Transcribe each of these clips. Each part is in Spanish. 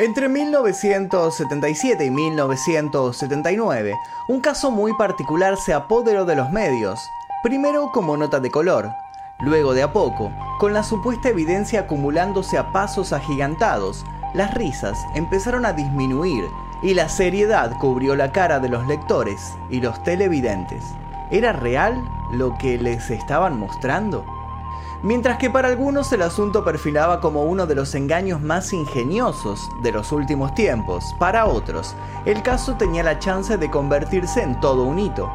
Entre 1977 y 1979, un caso muy particular se apoderó de los medios, primero como nota de color, luego de a poco, con la supuesta evidencia acumulándose a pasos agigantados, las risas empezaron a disminuir y la seriedad cubrió la cara de los lectores y los televidentes. ¿Era real lo que les estaban mostrando? Mientras que para algunos el asunto perfilaba como uno de los engaños más ingeniosos de los últimos tiempos, para otros, el caso tenía la chance de convertirse en todo un hito.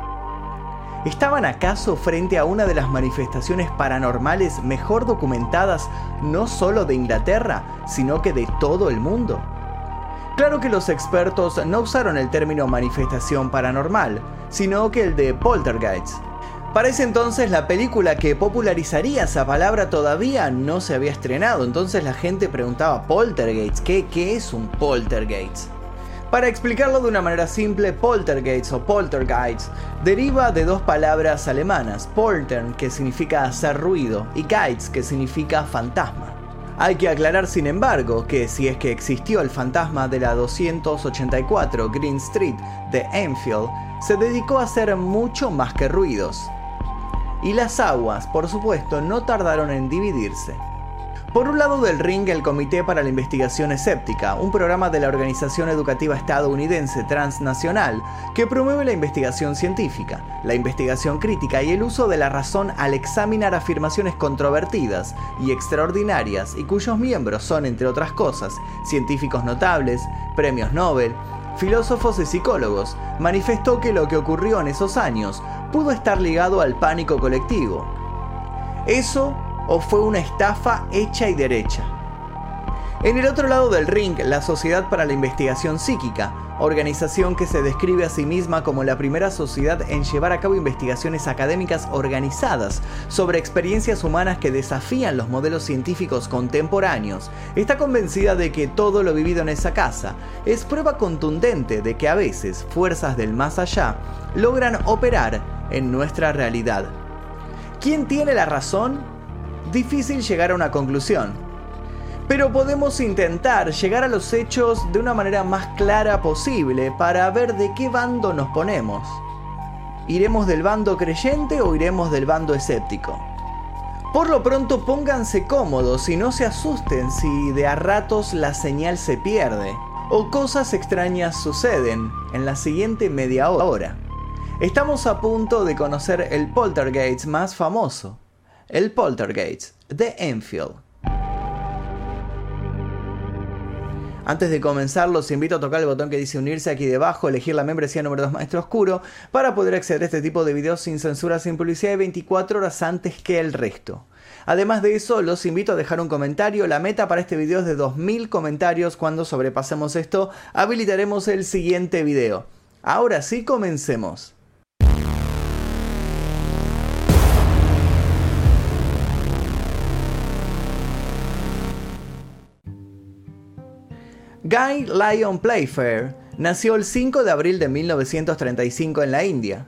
¿Estaban acaso frente a una de las manifestaciones paranormales mejor documentadas no solo de Inglaterra, sino que de todo el mundo? Claro que los expertos no usaron el término manifestación paranormal, sino que el de poltergeist, para ese entonces la película que popularizaría esa palabra todavía no se había estrenado, entonces la gente preguntaba poltergeist, ¿qué, es un poltergeist? Para explicarlo de una manera simple, poltergeist o poltergeist deriva de dos palabras alemanas, poltern que significa hacer ruido y geist que significa fantasma. Hay que aclarar sin embargo que si es que existió el fantasma de la 284 Green Street de Enfield, se dedicó a hacer mucho más que ruidos y las aguas, por supuesto, no tardaron en dividirse. Por un lado del ring, el Comité para la Investigación Escéptica, un programa de la organización educativa estadounidense transnacional que promueve la investigación científica, la investigación crítica y el uso de la razón al examinar afirmaciones controvertidas y extraordinarias y cuyos miembros son, entre otras cosas, científicos notables, premios Nobel, filósofos y psicólogos, manifestó que lo que ocurrió en esos años pudo estar ligado al pánico colectivo. ¿Eso o fue una estafa hecha y derecha? En el otro lado del ring, la Sociedad para la Investigación Psíquica, organización que se describe a sí misma como la primera sociedad en llevar a cabo investigaciones académicas organizadas sobre experiencias humanas que desafían los modelos científicos contemporáneos, está convencida de que todo lo vivido en esa casa es prueba contundente de que a veces fuerzas del más allá logran operar en nuestra realidad. ¿Quién tiene la razón? Difícil llegar a una conclusión. Pero podemos intentar llegar a los hechos de una manera más clara posible para ver de qué bando nos ponemos. ¿Iremos del bando creyente o iremos del bando escéptico? Por lo pronto pónganse cómodos y no se asusten si de a ratos la señal se pierde o cosas extrañas suceden en la siguiente media hora. Estamos a punto de conocer el poltergeist más famoso, el poltergeist de Enfield. Antes de comenzar, los invito a tocar el botón que dice unirse aquí debajo, elegir la membresía número 2 Maestro Oscuro, para poder acceder a este tipo de videos sin censura, sin publicidad y 24 horas antes que el resto. Además de eso, los invito a dejar un comentario. La meta para este video es de 2000 comentarios. Cuando sobrepasemos esto, habilitaremos el siguiente video. Ahora sí, comencemos. Guy Lyon Playfair nació el 5 de abril de 1935 en la India.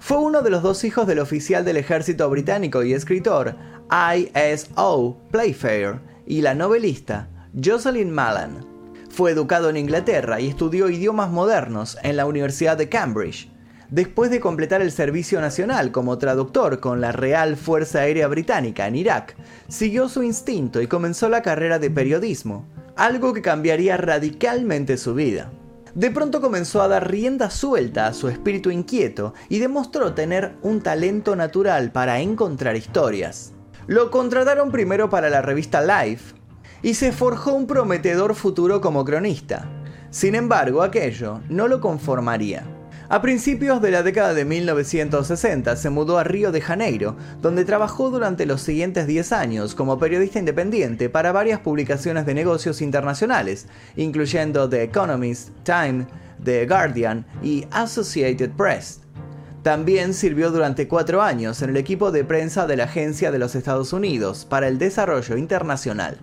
Fue uno de los dos hijos del oficial del ejército británico y escritor I.S.O. Playfair y la novelista Jocelyn Malan. Fue educado en Inglaterra y estudió idiomas modernos en la Universidad de Cambridge. Después de completar el servicio nacional como traductor con la Real Fuerza Aérea Británica en Irak, siguió su instinto y comenzó la carrera de periodismo algo que cambiaría radicalmente su vida. De pronto comenzó a dar rienda suelta a su espíritu inquieto y demostró tener un talento natural para encontrar historias. Lo contrataron primero para la revista Life y se forjó un prometedor futuro como cronista. Sin embargo, aquello no lo conformaría. A principios de la década de 1960 se mudó a Río de Janeiro, donde trabajó durante los siguientes 10 años como periodista independiente para varias publicaciones de negocios internacionales, incluyendo The Economist, Time, The Guardian y Associated Press. También sirvió durante cuatro años en el equipo de prensa de la Agencia de los Estados Unidos para el Desarrollo Internacional.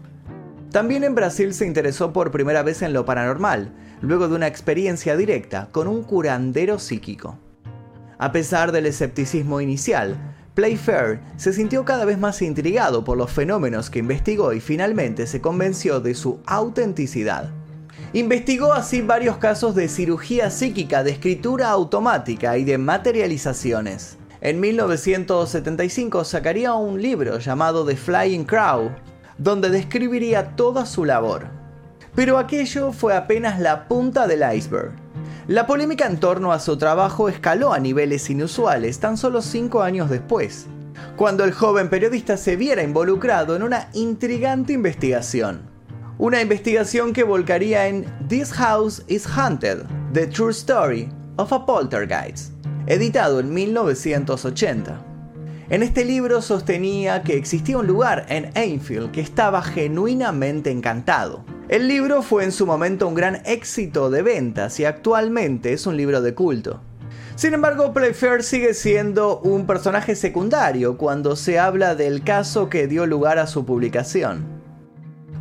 También en Brasil se interesó por primera vez en lo paranormal, luego de una experiencia directa con un curandero psíquico. A pesar del escepticismo inicial, Playfair se sintió cada vez más intrigado por los fenómenos que investigó y finalmente se convenció de su autenticidad. Investigó así varios casos de cirugía psíquica, de escritura automática y de materializaciones. En 1975 sacaría un libro llamado The Flying Crow, donde describiría toda su labor. Pero aquello fue apenas la punta del iceberg. La polémica en torno a su trabajo escaló a niveles inusuales tan solo cinco años después, cuando el joven periodista se viera involucrado en una intrigante investigación. Una investigación que volcaría en This House is Haunted, The True Story of a Poltergeist, editado en 1980. En este libro sostenía que existía un lugar en Enfield que estaba genuinamente encantado. El libro fue en su momento un gran éxito de ventas y actualmente es un libro de culto. Sin embargo, Playfair sigue siendo un personaje secundario cuando se habla del caso que dio lugar a su publicación.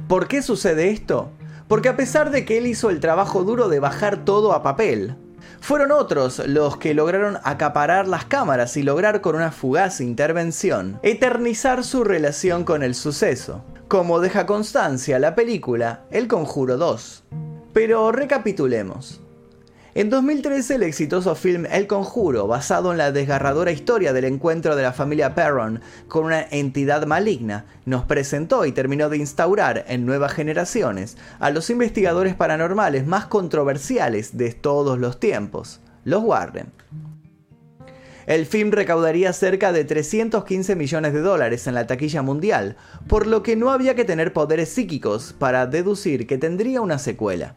¿Por qué sucede esto? Porque a pesar de que él hizo el trabajo duro de bajar todo a papel, fueron otros los que lograron acaparar las cámaras y lograr con una fugaz intervención eternizar su relación con el suceso, como deja constancia la película El Conjuro 2. Pero recapitulemos. En 2013 el exitoso film El Conjuro, basado en la desgarradora historia del encuentro de la familia Perron con una entidad maligna, nos presentó y terminó de instaurar en nuevas generaciones a los investigadores paranormales más controversiales de todos los tiempos, los Warren. El film recaudaría cerca de 315 millones de dólares en la taquilla mundial, por lo que no había que tener poderes psíquicos para deducir que tendría una secuela.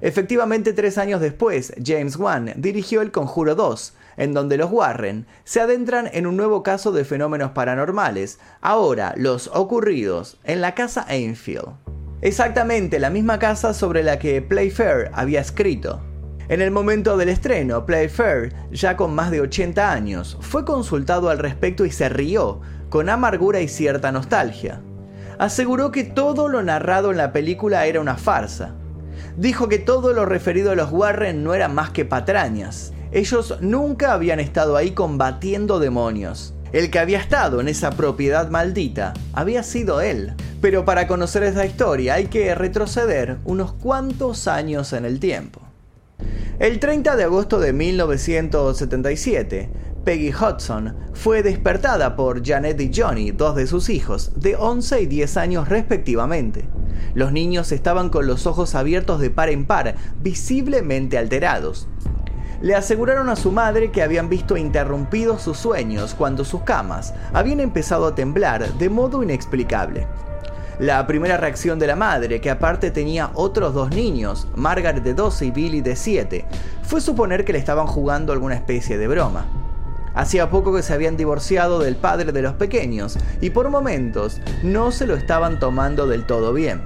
Efectivamente, tres años después, James Wan dirigió El Conjuro 2, en donde los Warren se adentran en un nuevo caso de fenómenos paranormales, ahora los ocurridos en la casa Enfield. Exactamente la misma casa sobre la que Playfair había escrito. En el momento del estreno, Playfair, ya con más de 80 años, fue consultado al respecto y se rió, con amargura y cierta nostalgia. Aseguró que todo lo narrado en la película era una farsa, dijo que todo lo referido a los Warren no era más que patrañas. Ellos nunca habían estado ahí combatiendo demonios. El que había estado en esa propiedad maldita había sido él. Pero para conocer esa historia hay que retroceder unos cuantos años en el tiempo. El 30 de agosto de 1977, Peggy Hudson fue despertada por Janet y Johnny, dos de sus hijos, de 11 y 10 años respectivamente. Los niños estaban con los ojos abiertos de par en par, visiblemente alterados. Le aseguraron a su madre que habían visto interrumpidos sus sueños cuando sus camas habían empezado a temblar de modo inexplicable. La primera reacción de la madre, que aparte tenía otros dos niños, Margaret de 12 y Billy de 7, fue suponer que le estaban jugando alguna especie de broma. Hacía poco que se habían divorciado del padre de los pequeños y por momentos no se lo estaban tomando del todo bien.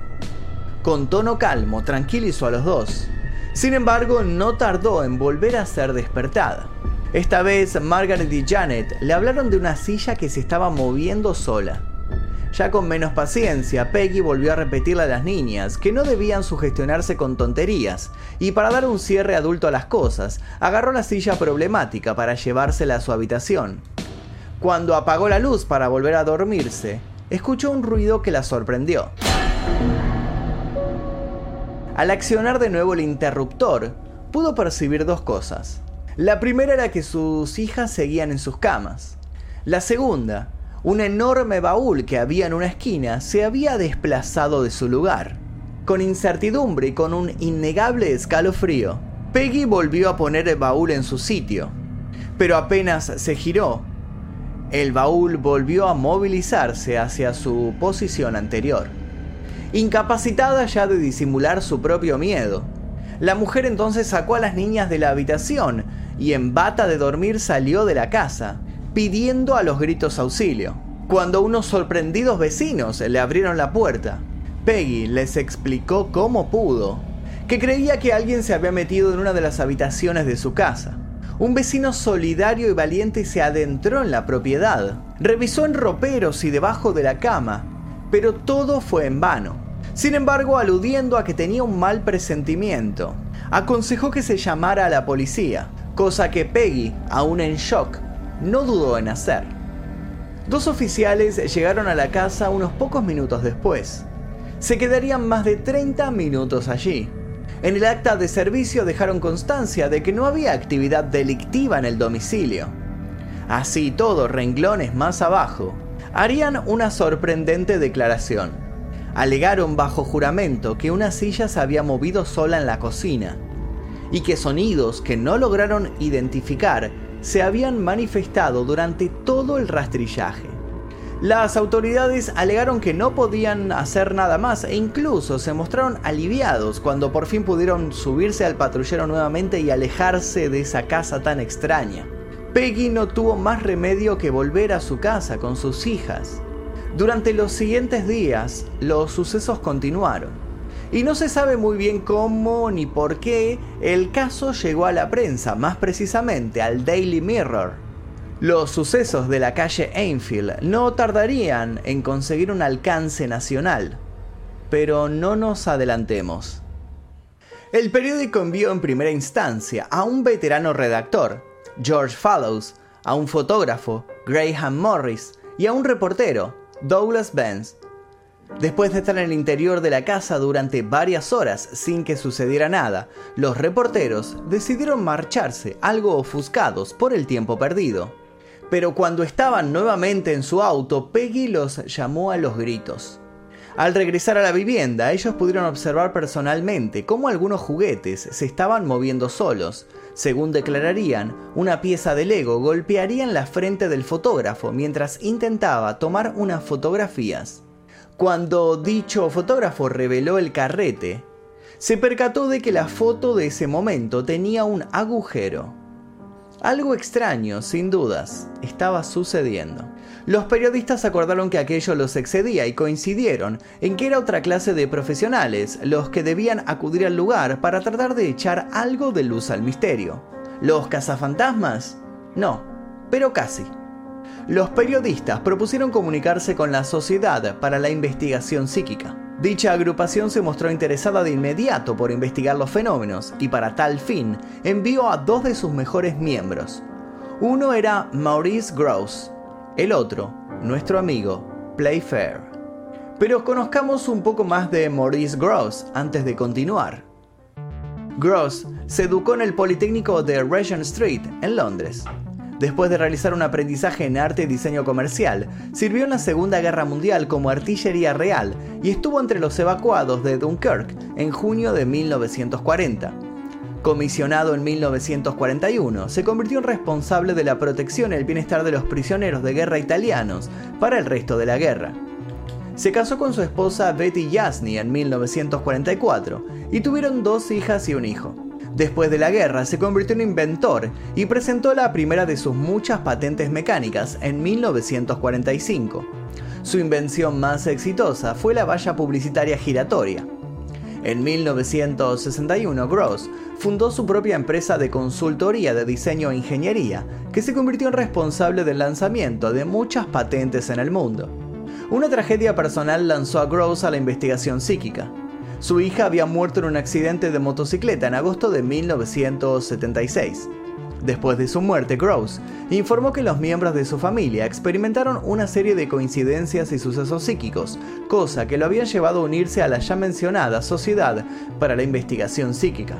Con tono calmo tranquilizó a los dos. Sin embargo, no tardó en volver a ser despertada. Esta vez Margaret y Janet le hablaron de una silla que se estaba moviendo sola. Ya con menos paciencia, Peggy volvió a repetirle a las niñas que no debían sugestionarse con tonterías, y para dar un cierre adulto a las cosas, agarró la silla problemática para llevársela a su habitación. Cuando apagó la luz para volver a dormirse, escuchó un ruido que la sorprendió. Al accionar de nuevo el interruptor, pudo percibir dos cosas. La primera era que sus hijas seguían en sus camas. La segunda, un enorme baúl que había en una esquina se había desplazado de su lugar. Con incertidumbre y con un innegable escalofrío, Peggy volvió a poner el baúl en su sitio. Pero apenas se giró, el baúl volvió a movilizarse hacia su posición anterior. Incapacitada ya de disimular su propio miedo, la mujer entonces sacó a las niñas de la habitación y en bata de dormir salió de la casa, pidiendo a los gritos auxilio. Cuando unos sorprendidos vecinos le abrieron la puerta, Peggy les explicó cómo pudo, que creía que alguien se había metido en una de las habitaciones de su casa. Un vecino solidario y valiente se adentró en la propiedad, revisó en roperos y debajo de la cama, pero todo fue en vano. Sin embargo, aludiendo a que tenía un mal presentimiento, aconsejó que se llamara a la policía, cosa que Peggy, aún en shock, no dudó en hacer. Dos oficiales llegaron a la casa unos pocos minutos después. Se quedarían más de 30 minutos allí. En el acta de servicio dejaron constancia de que no había actividad delictiva en el domicilio. Así todo, renglones más abajo, harían una sorprendente declaración. Alegaron bajo juramento que una silla se había movido sola en la cocina y que sonidos que no lograron identificar se habían manifestado durante todo el rastrillaje. Las autoridades alegaron que no podían hacer nada más e incluso se mostraron aliviados cuando por fin pudieron subirse al patrullero nuevamente y alejarse de esa casa tan extraña. Peggy no tuvo más remedio que volver a su casa con sus hijas. Durante los siguientes días, los sucesos continuaron. Y no se sabe muy bien cómo ni por qué el caso llegó a la prensa, más precisamente al Daily Mirror. Los sucesos de la calle Enfield no tardarían en conseguir un alcance nacional, pero no nos adelantemos. El periódico envió en primera instancia a un veterano redactor, George Fallows, a un fotógrafo, Graham Morris, y a un reportero, Douglas Benz. Después de estar en el interior de la casa durante varias horas sin que sucediera nada, los reporteros decidieron marcharse algo ofuscados por el tiempo perdido pero cuando estaban nuevamente en su auto, Peggy los llamó a los gritos. Al regresar a la vivienda, ellos pudieron observar personalmente cómo algunos juguetes se estaban moviendo solos. Según declararían, una pieza de Lego golpearía en la frente del fotógrafo mientras intentaba tomar unas fotografías. Cuando dicho fotógrafo reveló el carrete, se percató de que la foto de ese momento tenía un agujero. Algo extraño, sin dudas, estaba sucediendo. Los periodistas acordaron que aquello los excedía y coincidieron en que era otra clase de profesionales los que debían acudir al lugar para tratar de echar algo de luz al misterio. ¿Los cazafantasmas? No, pero casi. Los periodistas propusieron comunicarse con la Sociedad para la Investigación Psíquica. Dicha agrupación se mostró interesada de inmediato por investigar los fenómenos y para tal fin envió a dos de sus mejores miembros. Uno era Maurice Gross, el otro, nuestro amigo Playfair. Pero conozcamos un poco más de Maurice Gross antes de continuar. Gross se educó en el Politécnico de Regent Street, en Londres. Después de realizar un aprendizaje en arte y diseño comercial, sirvió en la Segunda Guerra Mundial como artillería real y estuvo entre los evacuados de Dunkirk en junio de 1940. Comisionado en 1941, se convirtió en responsable de la protección y el bienestar de los prisioneros de guerra italianos para el resto de la guerra. Se casó con su esposa Betty Yasny en 1944 y tuvieron dos hijas y un hijo. Después de la guerra se convirtió en inventor y presentó la primera de sus muchas patentes mecánicas en 1945. Su invención más exitosa fue la valla publicitaria giratoria. En 1961, Gross fundó su propia empresa de consultoría de diseño e ingeniería, que se convirtió en responsable del lanzamiento de muchas patentes en el mundo. Una tragedia personal lanzó a Gross a la investigación psíquica. Su hija había muerto en un accidente de motocicleta en agosto de 1976. Después de su muerte, Gross informó que los miembros de su familia experimentaron una serie de coincidencias y sucesos psíquicos, cosa que lo había llevado a unirse a la ya mencionada Sociedad para la Investigación Psíquica.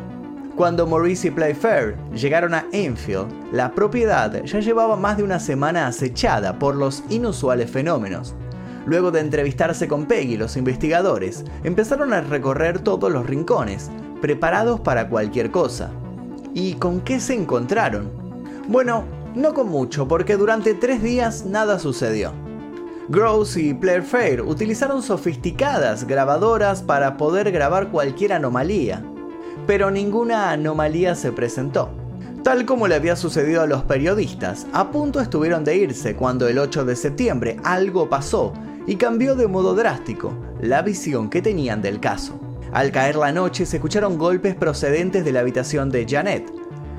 Cuando Maurice y Playfair llegaron a Enfield, la propiedad ya llevaba más de una semana acechada por los inusuales fenómenos. Luego de entrevistarse con Peggy, los investigadores empezaron a recorrer todos los rincones, preparados para cualquier cosa. ¿Y con qué se encontraron? Bueno, no con mucho, porque durante tres días nada sucedió. Gross y Playfair utilizaron sofisticadas grabadoras para poder grabar cualquier anomalía, pero ninguna anomalía se presentó. Tal como le había sucedido a los periodistas, a punto estuvieron de irse cuando el 8 de septiembre algo pasó y cambió de modo drástico la visión que tenían del caso. Al caer la noche se escucharon golpes procedentes de la habitación de Janet.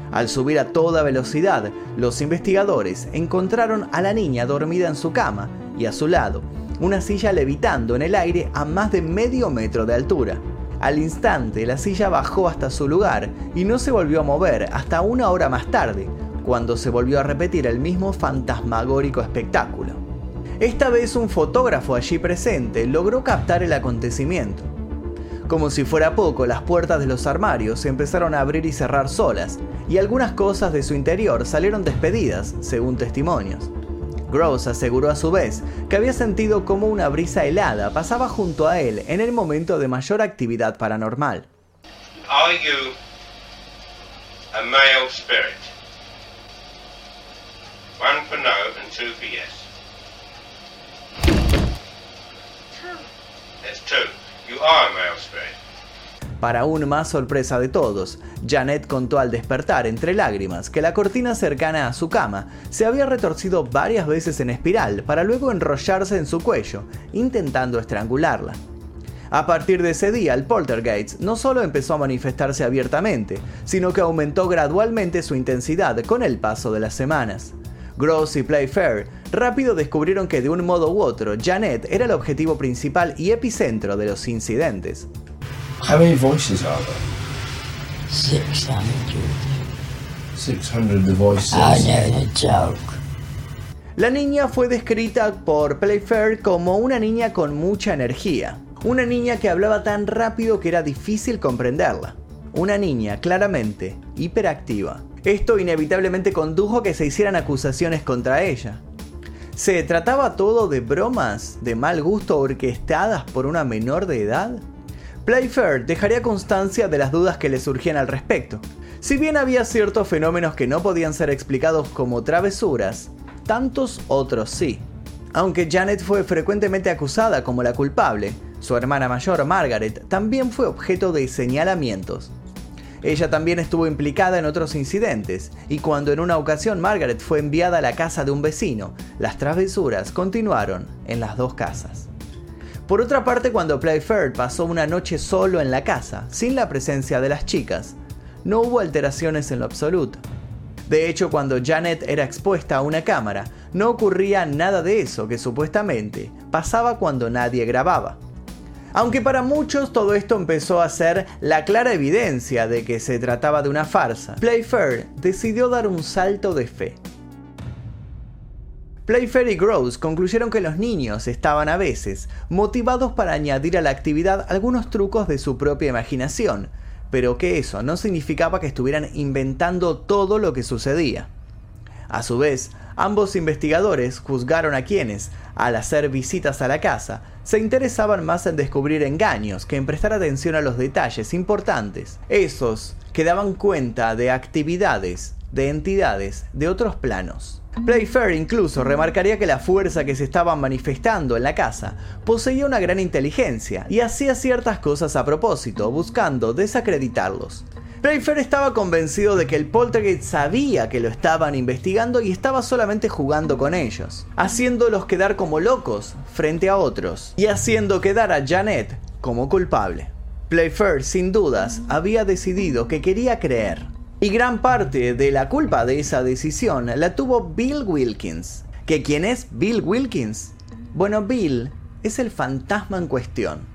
Al subir a toda velocidad, los investigadores encontraron a la niña dormida en su cama y a su lado una silla levitando en el aire a más de medio metro de altura. Al instante la silla bajó hasta su lugar y no se volvió a mover hasta una hora más tarde, cuando se volvió a repetir el mismo fantasmagórico espectáculo. Esta vez un fotógrafo allí presente logró captar el acontecimiento. Como si fuera poco, las puertas de los armarios se empezaron a abrir y cerrar solas, y algunas cosas de su interior salieron despedidas, según testimonios. Gross aseguró a su vez que había sentido como una brisa helada pasaba junto a él en el momento de mayor actividad paranormal. Are you a male spirit? One no and two for yes. Para aún más sorpresa de todos, Janet contó al despertar entre lágrimas que la cortina cercana a su cama se había retorcido varias veces en espiral para luego enrollarse en su cuello, intentando estrangularla. A partir de ese día, el poltergeist no solo empezó a manifestarse abiertamente, sino que aumentó gradualmente su intensidad con el paso de las semanas. Gross y Playfair rápido descubrieron que de un modo u otro, Janet era el objetivo principal y epicentro de los incidentes. How many voices are there? 600. 600 the voices. I know the joke. La niña fue descrita por Playfair como una niña con mucha energía, una niña que hablaba tan rápido que era difícil comprenderla, una niña claramente hiperactiva. Esto inevitablemente condujo a que se hicieran acusaciones contra ella. ¿Se trataba todo de bromas de mal gusto orquestadas por una menor de edad? Playfair dejaría constancia de las dudas que le surgían al respecto. Si bien había ciertos fenómenos que no podían ser explicados como travesuras, tantos otros sí. Aunque Janet fue frecuentemente acusada como la culpable, su hermana mayor, Margaret, también fue objeto de señalamientos. Ella también estuvo implicada en otros incidentes, y cuando en una ocasión Margaret fue enviada a la casa de un vecino, las travesuras continuaron en las dos casas. Por otra parte, cuando Playfair pasó una noche solo en la casa, sin la presencia de las chicas, no hubo alteraciones en lo absoluto. De hecho, cuando Janet era expuesta a una cámara, no ocurría nada de eso que supuestamente pasaba cuando nadie grababa. Aunque para muchos todo esto empezó a ser la clara evidencia de que se trataba de una farsa, Playfair decidió dar un salto de fe. Playfair y Gross concluyeron que los niños estaban a veces motivados para añadir a la actividad algunos trucos de su propia imaginación, pero que eso no significaba que estuvieran inventando todo lo que sucedía. A su vez, ambos investigadores juzgaron a quienes, al hacer visitas a la casa, se interesaban más en descubrir engaños que en prestar atención a los detalles importantes, esos que daban cuenta de actividades, de entidades de otros planos. Playfair incluso remarcaría que la fuerza que se estaba manifestando en la casa poseía una gran inteligencia y hacía ciertas cosas a propósito, buscando desacreditarlos. Playfair estaba convencido de que el poltergeist sabía que lo estaban investigando y estaba solamente jugando con ellos, haciéndolos quedar como locos frente a otros y haciendo quedar a Janet como culpable. Playfair, sin dudas, había decidido que quería creer. Y gran parte de la culpa de esa decisión la tuvo Bill Wilkins. ¿Que quién es Bill Wilkins? Bueno, Bill es el fantasma en cuestión.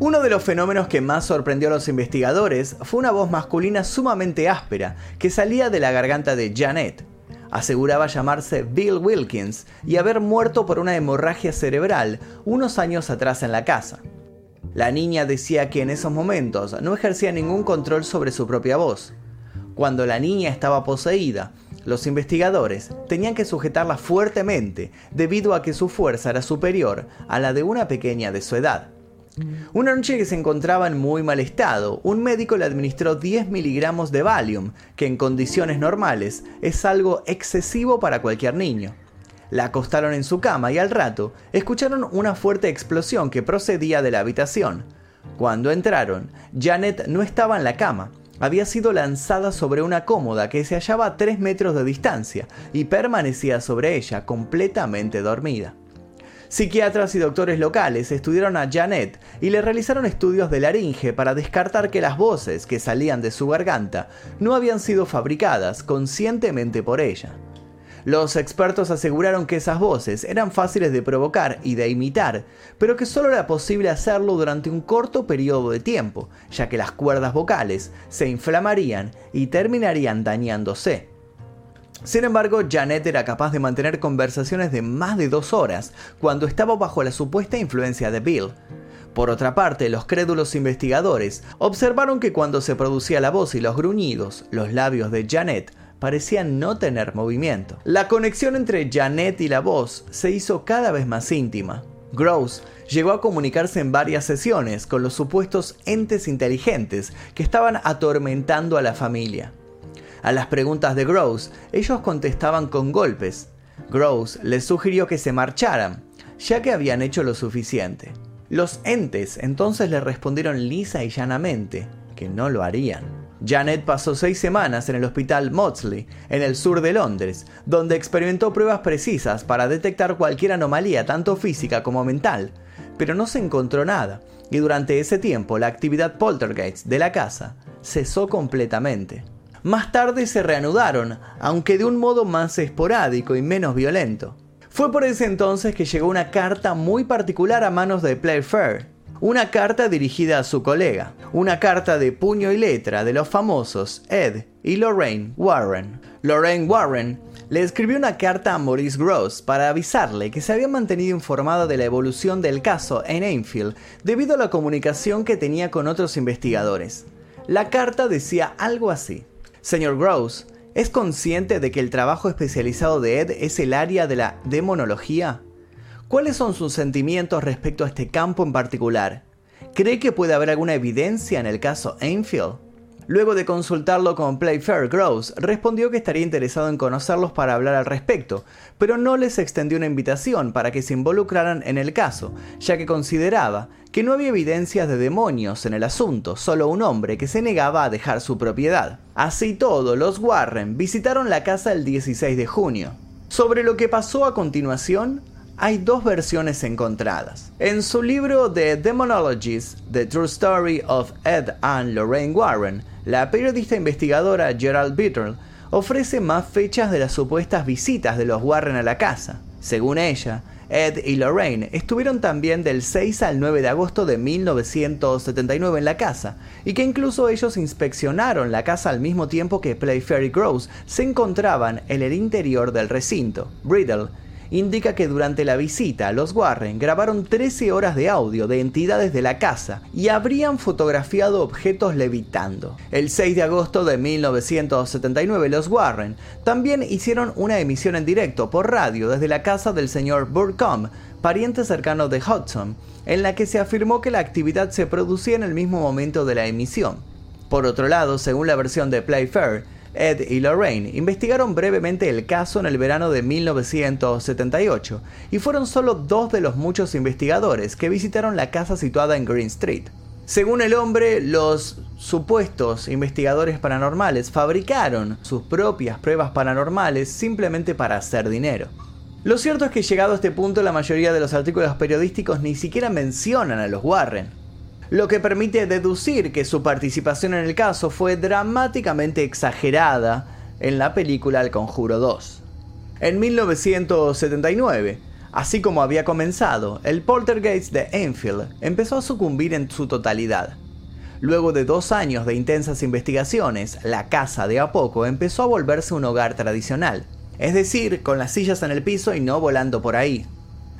Uno de los fenómenos que más sorprendió a los investigadores fue una voz masculina sumamente áspera que salía de la garganta de Janet. Aseguraba llamarse Bill Wilkins y haber muerto por una hemorragia cerebral unos años atrás en la casa. La niña decía que en esos momentos no ejercía ningún control sobre su propia voz. Cuando la niña estaba poseída, los investigadores tenían que sujetarla fuertemente debido a que su fuerza era superior a la de una pequeña de su edad. Una noche que se encontraba en muy mal estado, un médico le administró 10 miligramos de Valium, que en condiciones normales es algo excesivo para cualquier niño. La acostaron en su cama y al rato escucharon una fuerte explosión que procedía de la habitación. Cuando entraron, Janet no estaba en la cama, había sido lanzada sobre una cómoda que se hallaba a 3 metros de distancia y permanecía sobre ella completamente dormida. Psiquiatras y doctores locales estudiaron a Janet y le realizaron estudios de laringe para descartar que las voces que salían de su garganta no habían sido fabricadas conscientemente por ella. Los expertos aseguraron que esas voces eran fáciles de provocar y de imitar, pero que solo era posible hacerlo durante un corto periodo de tiempo, ya que las cuerdas vocales se inflamarían y terminarían dañándose. Sin embargo, Janet era capaz de mantener conversaciones de más de dos horas cuando estaba bajo la supuesta influencia de Bill. Por otra parte, los crédulos investigadores observaron que cuando se producía la voz y los gruñidos, los labios de Janet parecían no tener movimiento. La conexión entre Janet y la voz se hizo cada vez más íntima. Gross llegó a comunicarse en varias sesiones con los supuestos entes inteligentes que estaban atormentando a la familia. A las preguntas de Gross, ellos contestaban con golpes. Gross les sugirió que se marcharan, ya que habían hecho lo suficiente. Los entes entonces le respondieron lisa y llanamente que no lo harían. Janet pasó seis semanas en el hospital Maudsley, en el sur de Londres, donde experimentó pruebas precisas para detectar cualquier anomalía, tanto física como mental, pero no se encontró nada, y durante ese tiempo la actividad poltergeist de la casa cesó completamente. Más tarde se reanudaron, aunque de un modo más esporádico y menos violento. Fue por ese entonces que llegó una carta muy particular a manos de Playfair, una carta dirigida a su colega, una carta de puño y letra de los famosos Ed y Lorraine Warren. Lorraine Warren le escribió una carta a Maurice Gross para avisarle que se había mantenido informada de la evolución del caso en Enfield debido a la comunicación que tenía con otros investigadores. La carta decía algo así. Señor Gross, ¿Es consciente de que el trabajo especializado de Ed es el área de la demonología? ¿Cuáles son sus sentimientos respecto a este campo en particular? ¿Cree que puede haber alguna evidencia en el caso Enfield? Luego de consultarlo con Playfair, Gross respondió que estaría interesado en conocerlos para hablar al respecto, pero no les extendió una invitación para que se involucraran en el caso, ya que consideraba que no había evidencias de demonios en el asunto, solo un hombre que se negaba a dejar su propiedad. Así todo, los Warren visitaron la casa el 16 de junio. Sobre lo que pasó a continuación, hay dos versiones encontradas. En su libro The Demonologies, The True Story of Ed and Lorraine Warren, la periodista investigadora Gerald Bittle ofrece más fechas de las supuestas visitas de los Warren a la casa. Según ella, Ed y Lorraine estuvieron también del 6 al 9 de agosto de 1979 en la casa, y que incluso ellos inspeccionaron la casa al mismo tiempo que Playfair y Gross se encontraban en el interior del recinto. Brittle indica que durante la visita los Warren grabaron 13 horas de audio de entidades de la casa y habrían fotografiado objetos levitando. El 6 de agosto de 1979 los Warren también hicieron una emisión en directo por radio desde la casa del señor Burcombe, pariente cercano de Hudson, en la que se afirmó que la actividad se producía en el mismo momento de la emisión. Por otro lado, según la versión de Playfair, Ed y Lorraine investigaron brevemente el caso en el verano de 1978 y fueron solo dos de los muchos investigadores que visitaron la casa situada en Green Street. Según el hombre, los supuestos investigadores paranormales fabricaron sus propias pruebas paranormales simplemente para hacer dinero. Lo cierto es que llegado a este punto la mayoría de los artículos periodísticos ni siquiera mencionan a los Warren lo que permite deducir que su participación en el caso fue dramáticamente exagerada en la película El Conjuro 2. En 1979, así como había comenzado, el poltergeist de Enfield empezó a sucumbir en su totalidad. Luego de dos años de intensas investigaciones, la casa de a poco empezó a volverse un hogar tradicional, es decir, con las sillas en el piso y no volando por ahí.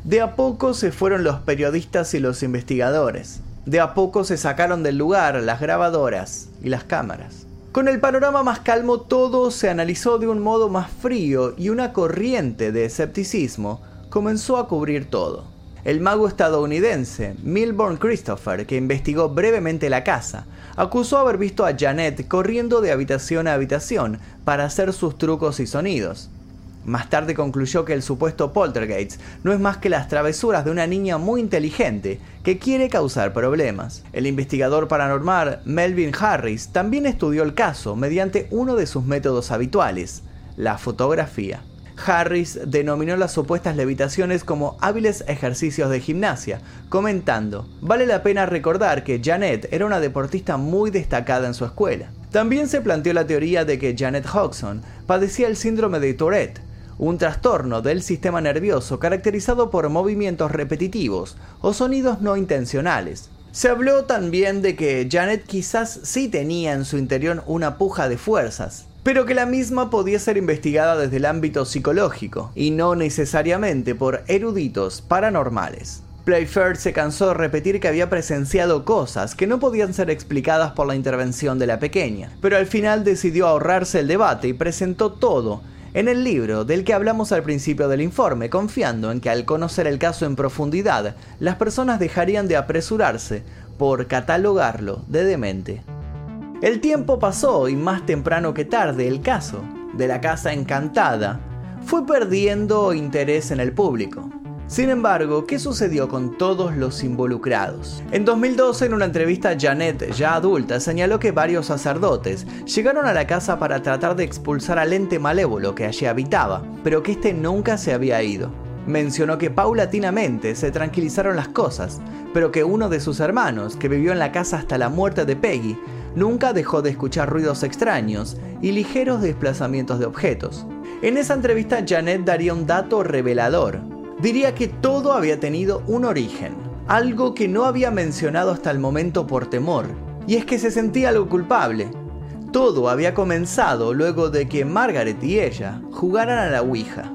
De a poco se fueron los periodistas y los investigadores. De a poco se sacaron del lugar las grabadoras y las cámaras. Con el panorama más calmo todo se analizó de un modo más frío y una corriente de escepticismo comenzó a cubrir todo. El mago estadounidense Milburn Christopher, que investigó brevemente la casa, acusó haber visto a Janet corriendo de habitación a habitación para hacer sus trucos y sonidos. Más tarde concluyó que el supuesto poltergeist no es más que las travesuras de una niña muy inteligente que quiere causar problemas. El investigador paranormal Melvin Harris también estudió el caso mediante uno de sus métodos habituales, la fotografía. Harris denominó las supuestas levitaciones como hábiles ejercicios de gimnasia, comentando, vale la pena recordar que Janet era una deportista muy destacada en su escuela. También se planteó la teoría de que Janet Hodgson padecía el síndrome de Tourette, un trastorno del sistema nervioso caracterizado por movimientos repetitivos o sonidos no intencionales. Se habló también de que Janet quizás sí tenía en su interior una puja de fuerzas, pero que la misma podía ser investigada desde el ámbito psicológico y no necesariamente por eruditos paranormales. Playfair se cansó de repetir que había presenciado cosas que no podían ser explicadas por la intervención de la pequeña, pero al final decidió ahorrarse el debate y presentó todo en el libro del que hablamos al principio del informe, confiando en que al conocer el caso en profundidad, las personas dejarían de apresurarse por catalogarlo de demente. El tiempo pasó y más temprano que tarde el caso de la casa encantada fue perdiendo interés en el público. Sin embargo, ¿qué sucedió con todos los involucrados? En 2012, en una entrevista, Janet, ya adulta, señaló que varios sacerdotes llegaron a la casa para tratar de expulsar al ente malévolo que allí habitaba, pero que este nunca se había ido. Mencionó que paulatinamente se tranquilizaron las cosas, pero que uno de sus hermanos, que vivió en la casa hasta la muerte de Peggy, nunca dejó de escuchar ruidos extraños y ligeros desplazamientos de objetos. En esa entrevista Janet daría un dato revelador. Diría que todo había tenido un origen, algo que no había mencionado hasta el momento por temor, y es que se sentía algo culpable. Todo había comenzado luego de que Margaret y ella jugaran a la Ouija.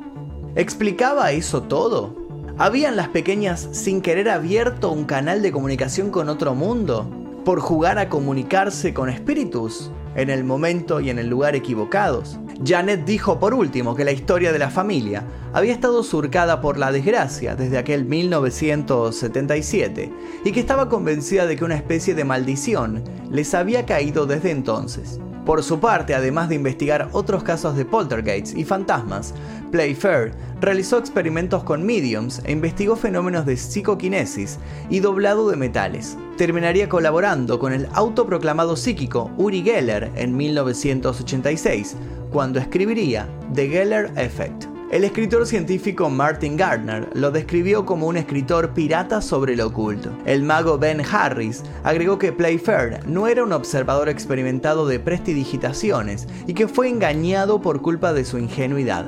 ¿Explicaba eso todo? ¿Habían las pequeñas sin querer abierto un canal de comunicación con otro mundo? ¿Por jugar a comunicarse con espíritus? ¿En el momento y en el lugar equivocados? Janet dijo por último que la historia de la familia había estado surcada por la desgracia desde aquel 1977 y que estaba convencida de que una especie de maldición les había caído desde entonces. Por su parte, además de investigar otros casos de poltergeists y fantasmas, Playfair realizó experimentos con mediums e investigó fenómenos de psicoquinesis y doblado de metales. Terminaría colaborando con el autoproclamado psíquico Uri Geller en 1986, cuando escribiría The Geller Effect. El escritor científico Martin Gardner lo describió como un escritor pirata sobre lo oculto. El mago Ben Harris agregó que Playfair no era un observador experimentado de prestidigitaciones y que fue engañado por culpa de su ingenuidad.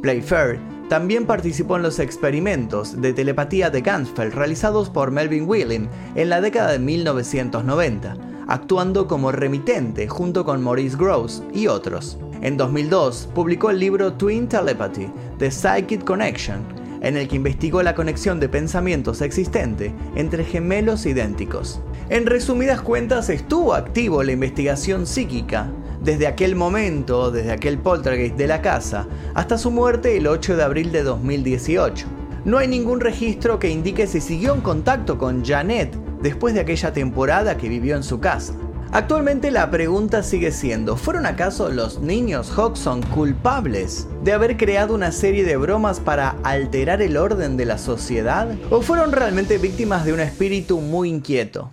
Playfair también participó en los experimentos de telepatía de Gansfeld realizados por Melvin Whelan en la década de 1990, actuando como remitente junto con Maurice Gross y otros. En 2002 publicó el libro Twin Telepathy, The Psychic Connection, en el que investigó la conexión de pensamientos existente entre gemelos idénticos. En resumidas cuentas, estuvo activo la investigación psíquica desde aquel momento, desde aquel poltergeist de la casa, hasta su muerte el 8 de abril de 2018. No hay ningún registro que indique si siguió en contacto con Janet después de aquella temporada que vivió en su casa. Actualmente la pregunta sigue siendo, ¿fueron acaso los niños Hodgson culpables de haber creado una serie de bromas para alterar el orden de la sociedad? ¿O fueron realmente víctimas de un espíritu muy inquieto?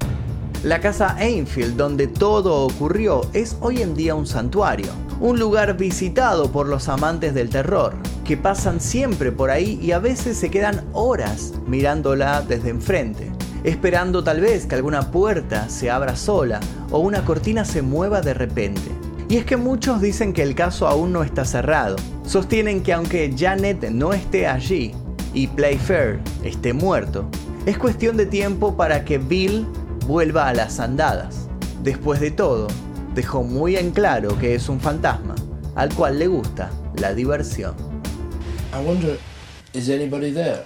La casa Ainfield, donde todo ocurrió, es hoy en día un santuario, un lugar visitado por los amantes del terror, que pasan siempre por ahí y a veces se quedan horas mirándola desde enfrente esperando tal vez que alguna puerta se abra sola o una cortina se mueva de repente. Y es que muchos dicen que el caso aún no está cerrado. Sostienen que aunque Janet no esté allí y Playfair esté muerto, es cuestión de tiempo para que Bill vuelva a las andadas. Después de todo, dejó muy en claro que es un fantasma, al cual le gusta la diversión. I wonder, is anybody there?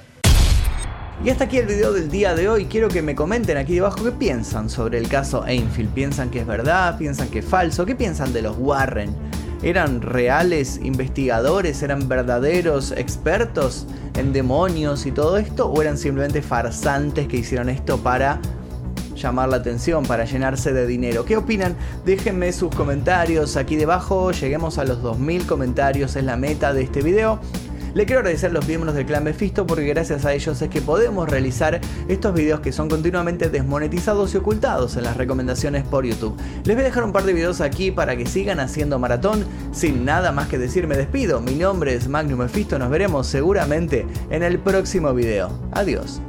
Y hasta aquí el video del día de hoy. Quiero que me comenten aquí debajo qué piensan sobre el caso Ainfield. ¿Piensan que es verdad? ¿Piensan que es falso? ¿Qué piensan de los Warren? ¿Eran reales investigadores? ¿Eran verdaderos expertos en demonios y todo esto? ¿O eran simplemente farsantes que hicieron esto para llamar la atención, para llenarse de dinero? ¿Qué opinan? Déjenme sus comentarios aquí debajo. Lleguemos a los 2000 comentarios, es la meta de este video. Le quiero agradecer a los miembros del clan Mephisto porque gracias a ellos es que podemos realizar estos videos que son continuamente desmonetizados y ocultados en las recomendaciones por YouTube. Les voy a dejar un par de videos aquí para que sigan haciendo maratón. Sin nada más que decir me despido. Mi nombre es Magnum Mephisto. Nos veremos seguramente en el próximo video. Adiós.